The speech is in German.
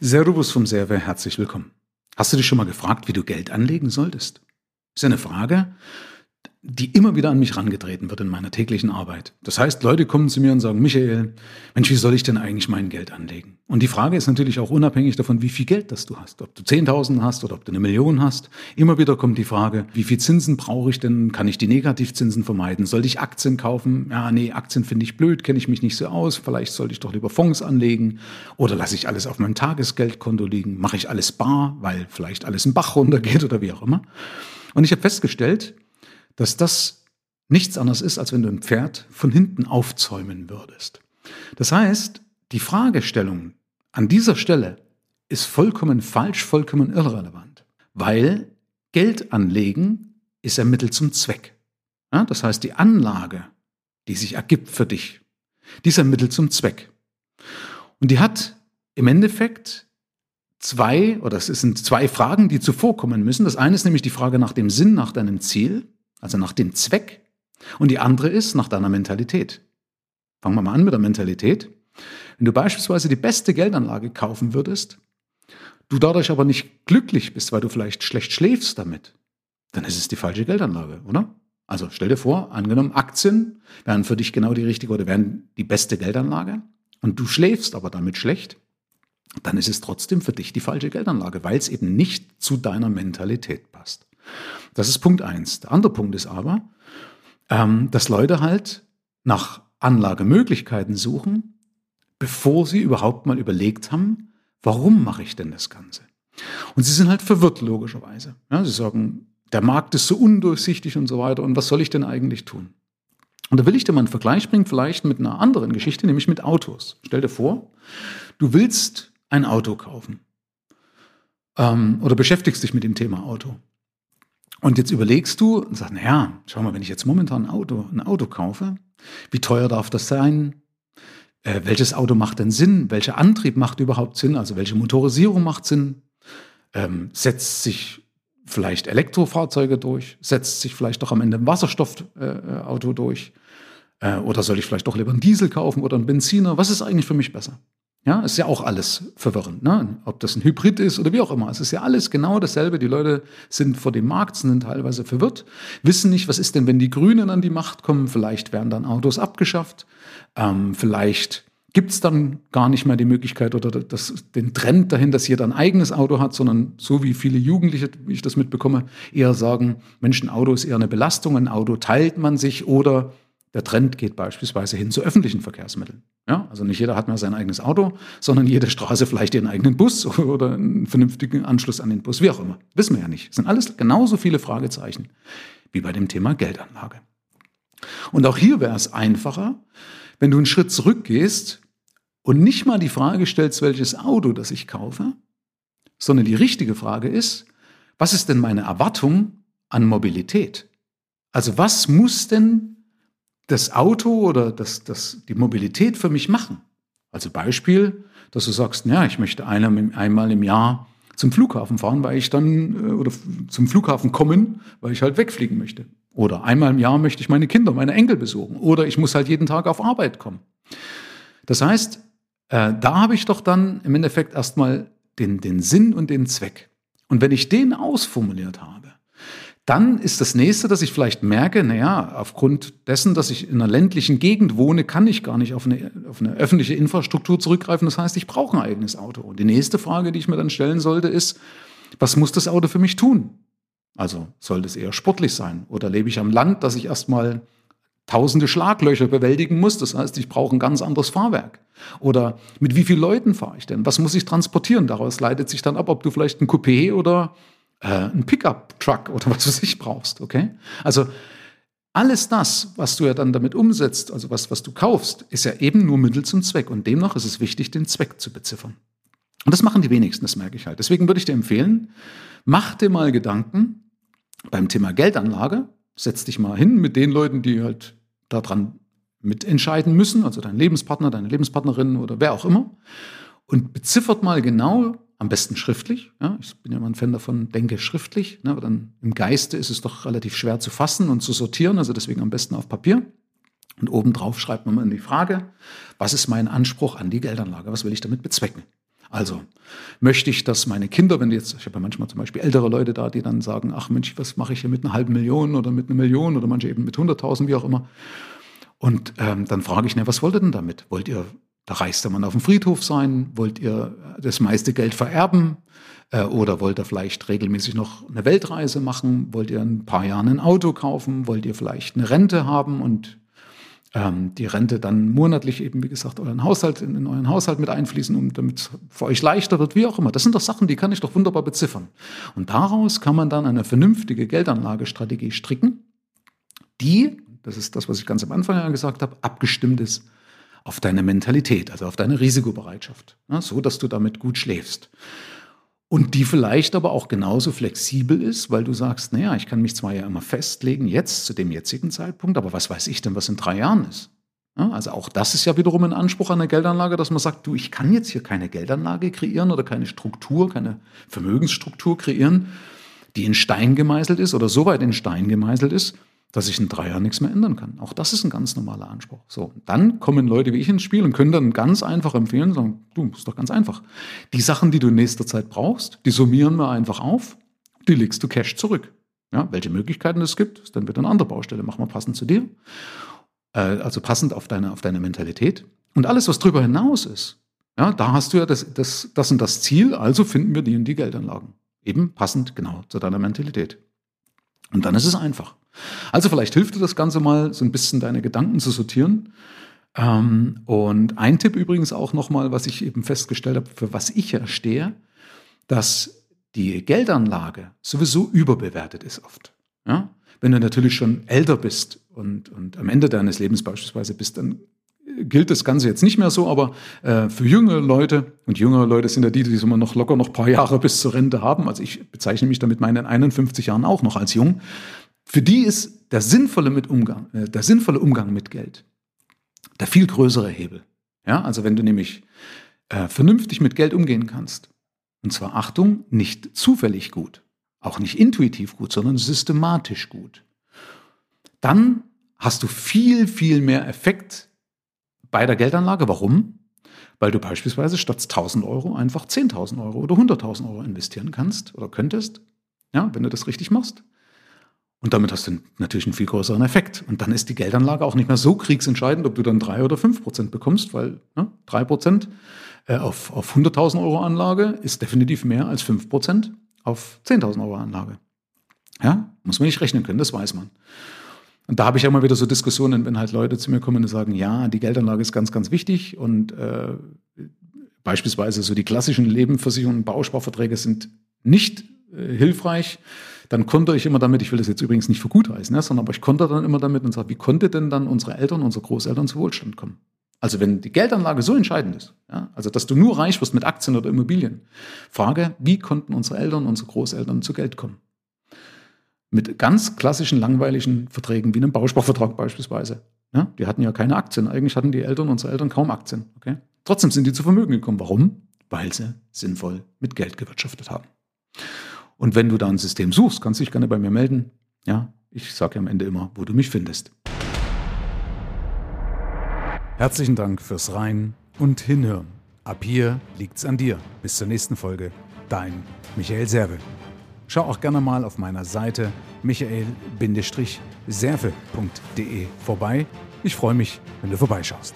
Servus vom Server, herzlich willkommen. Hast du dich schon mal gefragt, wie du Geld anlegen solltest? Ist eine Frage, die immer wieder an mich rangetreten wird in meiner täglichen Arbeit. Das heißt, Leute kommen zu mir und sagen, Michael, Mensch, wie soll ich denn eigentlich mein Geld anlegen? Und die Frage ist natürlich auch unabhängig davon, wie viel Geld das du hast. Ob du 10.000 hast oder ob du eine Million hast. Immer wieder kommt die Frage, wie viel Zinsen brauche ich denn? Kann ich die Negativzinsen vermeiden? Sollte ich Aktien kaufen? Ja, nee, Aktien finde ich blöd, kenne ich mich nicht so aus. Vielleicht sollte ich doch lieber Fonds anlegen. Oder lasse ich alles auf meinem Tagesgeldkonto liegen? Mache ich alles bar, weil vielleicht alles im Bach runtergeht oder wie auch immer? Und ich habe festgestellt, dass das nichts anderes ist, als wenn du ein Pferd von hinten aufzäumen würdest. Das heißt, die Fragestellung an dieser Stelle ist vollkommen falsch, vollkommen irrelevant, weil Geld anlegen ist ein Mittel zum Zweck. Ja, das heißt, die Anlage, die sich ergibt für dich, die ist ein Mittel zum Zweck. Und die hat im Endeffekt zwei, oder es sind zwei Fragen, die zuvorkommen müssen. Das eine ist nämlich die Frage nach dem Sinn, nach deinem Ziel also nach dem Zweck. Und die andere ist nach deiner Mentalität. Fangen wir mal an mit der Mentalität. Wenn du beispielsweise die beste Geldanlage kaufen würdest, du dadurch aber nicht glücklich bist, weil du vielleicht schlecht schläfst damit, dann ist es die falsche Geldanlage, oder? Also stell dir vor, angenommen, Aktien wären für dich genau die richtige oder wären die beste Geldanlage und du schläfst aber damit schlecht, dann ist es trotzdem für dich die falsche Geldanlage, weil es eben nicht zu deiner Mentalität passt. Das ist Punkt eins. Der andere Punkt ist aber, ähm, dass Leute halt nach Anlagemöglichkeiten suchen, bevor sie überhaupt mal überlegt haben, warum mache ich denn das Ganze? Und sie sind halt verwirrt, logischerweise. Ja, sie sagen, der Markt ist so undurchsichtig und so weiter, und was soll ich denn eigentlich tun? Und da will ich dir mal einen Vergleich bringen, vielleicht mit einer anderen Geschichte, nämlich mit Autos. Stell dir vor, du willst ein Auto kaufen ähm, oder beschäftigst dich mit dem Thema Auto. Und jetzt überlegst du und sagst, naja, schau mal, wenn ich jetzt momentan ein Auto, ein Auto kaufe, wie teuer darf das sein? Äh, welches Auto macht denn Sinn? Welcher Antrieb macht überhaupt Sinn? Also welche Motorisierung macht Sinn? Ähm, setzt sich vielleicht Elektrofahrzeuge durch? Setzt sich vielleicht doch am Ende ein Wasserstoffauto äh, durch? Äh, oder soll ich vielleicht doch lieber einen Diesel kaufen oder einen Benziner? Was ist eigentlich für mich besser? Ja, ist ja auch alles verwirrend, ne? Ob das ein Hybrid ist oder wie auch immer. Es ist ja alles genau dasselbe. Die Leute sind vor dem Markt, sind teilweise verwirrt, wissen nicht, was ist denn, wenn die Grünen an die Macht kommen. Vielleicht werden dann Autos abgeschafft. Ähm, vielleicht gibt es dann gar nicht mehr die Möglichkeit oder das, den Trend dahin, dass jeder ein eigenes Auto hat, sondern so wie viele Jugendliche, wie ich das mitbekomme, eher sagen, Mensch, ein Auto ist eher eine Belastung, ein Auto teilt man sich oder der Trend geht beispielsweise hin zu öffentlichen Verkehrsmitteln. Ja, also nicht jeder hat mehr sein eigenes Auto, sondern jede Straße vielleicht ihren eigenen Bus oder einen vernünftigen Anschluss an den Bus, wie auch immer. Wissen wir ja nicht. Das sind alles genauso viele Fragezeichen wie bei dem Thema Geldanlage. Und auch hier wäre es einfacher, wenn du einen Schritt zurückgehst und nicht mal die Frage stellst, welches Auto das ich kaufe, sondern die richtige Frage ist, was ist denn meine Erwartung an Mobilität? Also was muss denn das Auto oder das, das, die Mobilität für mich machen. Also Beispiel, dass du sagst, ja, ich möchte einmal im Jahr zum Flughafen fahren, weil ich dann, äh, oder zum Flughafen kommen, weil ich halt wegfliegen möchte. Oder einmal im Jahr möchte ich meine Kinder, meine Enkel besuchen. Oder ich muss halt jeden Tag auf Arbeit kommen. Das heißt, äh, da habe ich doch dann im Endeffekt erstmal den, den Sinn und den Zweck. Und wenn ich den ausformuliert habe, dann ist das nächste, dass ich vielleicht merke, naja, aufgrund dessen, dass ich in einer ländlichen Gegend wohne, kann ich gar nicht auf eine, auf eine öffentliche Infrastruktur zurückgreifen. Das heißt, ich brauche ein eigenes Auto. Und die nächste Frage, die ich mir dann stellen sollte, ist, was muss das Auto für mich tun? Also soll das eher sportlich sein? Oder lebe ich am Land, dass ich erstmal tausende Schlaglöcher bewältigen muss? Das heißt, ich brauche ein ganz anderes Fahrwerk. Oder mit wie vielen Leuten fahre ich denn? Was muss ich transportieren? Daraus leitet sich dann ab, ob du vielleicht ein Coupé oder äh, einen Pickup-Truck oder was du sich brauchst, okay? Also alles das, was du ja dann damit umsetzt, also was, was du kaufst, ist ja eben nur Mittel zum Zweck. Und demnach ist es wichtig, den Zweck zu beziffern. Und das machen die wenigsten, das merke ich halt. Deswegen würde ich dir empfehlen, mach dir mal Gedanken beim Thema Geldanlage. Setz dich mal hin mit den Leuten, die halt daran mitentscheiden müssen, also dein Lebenspartner, deine Lebenspartnerin oder wer auch immer. Und beziffert mal genau, am besten schriftlich. Ja, ich bin ja immer ein Fan davon, denke schriftlich. Ne, aber dann im Geiste ist es doch relativ schwer zu fassen und zu sortieren. Also deswegen am besten auf Papier. Und obendrauf schreibt man mal in die Frage, was ist mein Anspruch an die Geldanlage? Was will ich damit bezwecken? Also möchte ich, dass meine Kinder, wenn jetzt, ich habe ja manchmal zum Beispiel ältere Leute da, die dann sagen, ach Mensch, was mache ich hier mit einer halben Million oder mit einer Million oder manche eben mit 100.000, wie auch immer. Und ähm, dann frage ich, ne, was wollt ihr denn damit? Wollt ihr der reichste Mann auf dem Friedhof sein? Wollt ihr das meiste Geld vererben? Äh, oder wollt ihr vielleicht regelmäßig noch eine Weltreise machen? Wollt ihr ein paar Jahren ein Auto kaufen? Wollt ihr vielleicht eine Rente haben und ähm, die Rente dann monatlich eben, wie gesagt, euren Haushalt, in, in euren Haushalt mit einfließen, um damit es für euch leichter wird, wie auch immer. Das sind doch Sachen, die kann ich doch wunderbar beziffern. Und daraus kann man dann eine vernünftige Geldanlagestrategie stricken, die, das ist das, was ich ganz am Anfang gesagt habe, abgestimmt ist auf deine Mentalität, also auf deine Risikobereitschaft, ja, so dass du damit gut schläfst. Und die vielleicht aber auch genauso flexibel ist, weil du sagst, naja, ich kann mich zwar ja immer festlegen, jetzt zu dem jetzigen Zeitpunkt, aber was weiß ich denn, was in drei Jahren ist? Ja, also auch das ist ja wiederum ein Anspruch an eine Geldanlage, dass man sagt, du, ich kann jetzt hier keine Geldanlage kreieren oder keine Struktur, keine Vermögensstruktur kreieren, die in Stein gemeißelt ist oder so weit in Stein gemeißelt ist, dass ich in drei Jahren nichts mehr ändern kann. Auch das ist ein ganz normaler Anspruch. So, dann kommen Leute wie ich ins Spiel und können dann ganz einfach empfehlen, sagen, du, ist doch ganz einfach. Die Sachen, die du in nächster Zeit brauchst, die summieren wir einfach auf, die legst du Cash zurück. Ja, welche Möglichkeiten es gibt, ist dann wieder eine andere Baustelle. Machen wir passend zu dir. Äh, also passend auf deine, auf deine Mentalität. Und alles, was darüber hinaus ist, ja, da hast du ja das, das, das und das Ziel, also finden wir die in die Geldanlagen. Eben passend genau zu deiner Mentalität. Und dann ist es einfach. Also vielleicht hilft dir das Ganze mal, so ein bisschen deine Gedanken zu sortieren. Ähm, und ein Tipp übrigens auch nochmal, was ich eben festgestellt habe, für was ich ja stehe, dass die Geldanlage sowieso überbewertet ist oft. Ja? Wenn du natürlich schon älter bist und, und am Ende deines Lebens beispielsweise bist, dann gilt das Ganze jetzt nicht mehr so, aber äh, für junge Leute, und jüngere Leute sind ja die, die immer noch locker noch ein paar Jahre bis zur Rente haben, also ich bezeichne mich damit meinen 51 Jahren auch noch als jung, für die ist der sinnvolle, mit Umgang, äh, der sinnvolle Umgang mit Geld der viel größere Hebel. Ja, also wenn du nämlich äh, vernünftig mit Geld umgehen kannst, und zwar Achtung, nicht zufällig gut, auch nicht intuitiv gut, sondern systematisch gut, dann hast du viel, viel mehr Effekt bei der Geldanlage. Warum? Weil du beispielsweise statt 1000 Euro einfach 10.000 Euro oder 100.000 Euro investieren kannst oder könntest, ja, wenn du das richtig machst. Und damit hast du natürlich einen viel größeren Effekt. Und dann ist die Geldanlage auch nicht mehr so kriegsentscheidend, ob du dann drei oder fünf Prozent bekommst, weil ne, drei Prozent äh, auf, auf 100.000 Euro Anlage ist definitiv mehr als fünf Prozent auf 10.000 Euro Anlage. Ja, muss man nicht rechnen können, das weiß man. Und da habe ich ja immer wieder so Diskussionen, wenn halt Leute zu mir kommen und sagen, ja, die Geldanlage ist ganz, ganz wichtig und äh, beispielsweise so die klassischen Lebensversicherungen, Bausparverträge sind nicht äh, hilfreich dann konnte ich immer damit, ich will das jetzt übrigens nicht für ne, sondern aber ich konnte dann immer damit und sage, wie konnte denn dann unsere Eltern, unsere Großeltern zu Wohlstand kommen? Also wenn die Geldanlage so entscheidend ist, ja, also dass du nur reich wirst mit Aktien oder Immobilien, Frage, wie konnten unsere Eltern, unsere Großeltern zu Geld kommen? Mit ganz klassischen, langweiligen Verträgen, wie einem Bausparvertrag beispielsweise. Ja, die hatten ja keine Aktien. Eigentlich hatten die Eltern, unsere Eltern kaum Aktien. Okay? Trotzdem sind die zu Vermögen gekommen. Warum? Weil sie sinnvoll mit Geld gewirtschaftet haben. Und wenn du da ein System suchst, kannst du dich gerne bei mir melden. Ja, ich sage am Ende immer, wo du mich findest. Herzlichen Dank fürs Rein und Hinhören. Ab hier liegt's an dir. Bis zur nächsten Folge. Dein Michael Serve. Schau auch gerne mal auf meiner Seite michael-serve.de vorbei. Ich freue mich, wenn du vorbeischaust.